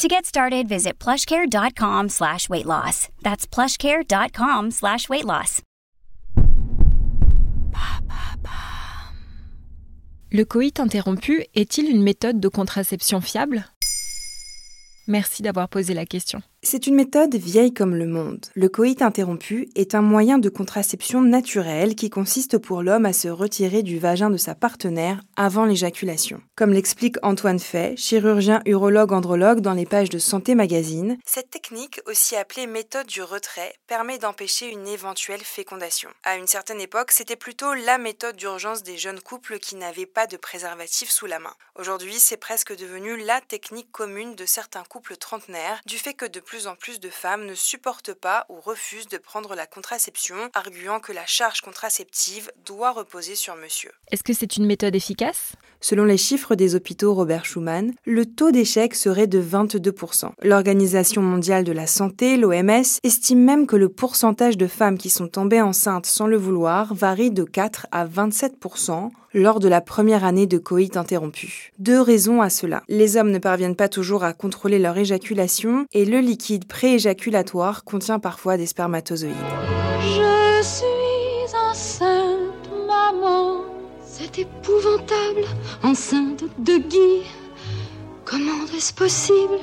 To get started, visit plushcare.com slash weight loss. That's plushcare.com slash weight loss. Le coït interrompu est-il une méthode de contraception fiable? Merci d'avoir posé la question. C'est une méthode vieille comme le monde. Le coït interrompu est un moyen de contraception naturelle qui consiste pour l'homme à se retirer du vagin de sa partenaire avant l'éjaculation. Comme l'explique Antoine Fay, chirurgien urologue andrologue dans les pages de Santé Magazine, cette technique, aussi appelée méthode du retrait, permet d'empêcher une éventuelle fécondation. À une certaine époque, c'était plutôt la méthode d'urgence des jeunes couples qui n'avaient pas de préservatif sous la main. Aujourd'hui, c'est presque devenu la technique commune de certains couples trentenaires du fait que de plus en plus de femmes ne supportent pas ou refusent de prendre la contraception, arguant que la charge contraceptive doit reposer sur monsieur. Est-ce que c'est une méthode efficace? Selon les chiffres des hôpitaux Robert Schumann, le taux d'échec serait de 22%. L'Organisation mondiale de la santé, l'OMS, estime même que le pourcentage de femmes qui sont tombées enceintes sans le vouloir varie de 4 à 27% lors de la première année de coït interrompu. Deux raisons à cela. Les hommes ne parviennent pas toujours à contrôler leur éjaculation et le liquide prééjaculatoire contient parfois des spermatozoïdes. Je suis enceinte, maman. C'est épouvantable. Enceinte de Guy. Comment est-ce possible?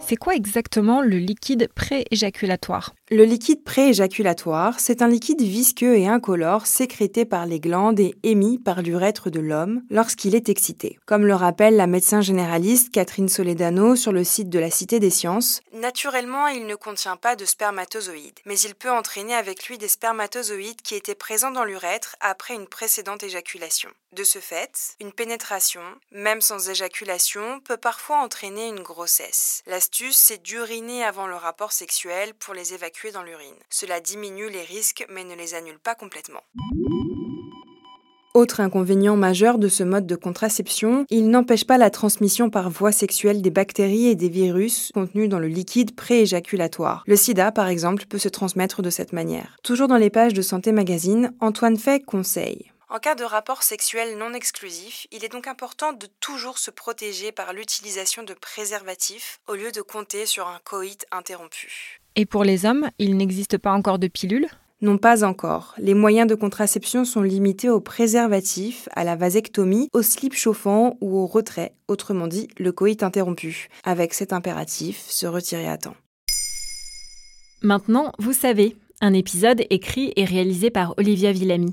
C'est quoi exactement le liquide prééjaculatoire? Le liquide prééjaculatoire, c'est un liquide visqueux et incolore sécrété par les glandes et émis par l'urètre de l'homme lorsqu'il est excité. Comme le rappelle la médecin généraliste Catherine Soledano sur le site de la Cité des Sciences, naturellement, il ne contient pas de spermatozoïdes, mais il peut entraîner avec lui des spermatozoïdes qui étaient présents dans l'urètre après une précédente éjaculation. De ce fait, une pénétration, même sans éjaculation, peut parfois entraîner une grossesse. L'astuce, c'est d'uriner avant le rapport sexuel pour les évacuer dans l'urine. Cela diminue les risques mais ne les annule pas complètement. Autre inconvénient majeur de ce mode de contraception, il n'empêche pas la transmission par voie sexuelle des bactéries et des virus contenus dans le liquide prééjaculatoire. Le sida, par exemple, peut se transmettre de cette manière. Toujours dans les pages de Santé Magazine, Antoine Fay conseille. En cas de rapport sexuel non exclusif, il est donc important de toujours se protéger par l'utilisation de préservatifs au lieu de compter sur un coït interrompu. Et pour les hommes, il n'existe pas encore de pilule? Non, pas encore. Les moyens de contraception sont limités au préservatif, à la vasectomie, au slip chauffant ou au retrait, autrement dit le coït interrompu. Avec cet impératif, se retirer à temps. Maintenant, vous savez, un épisode écrit et réalisé par Olivia Villamy.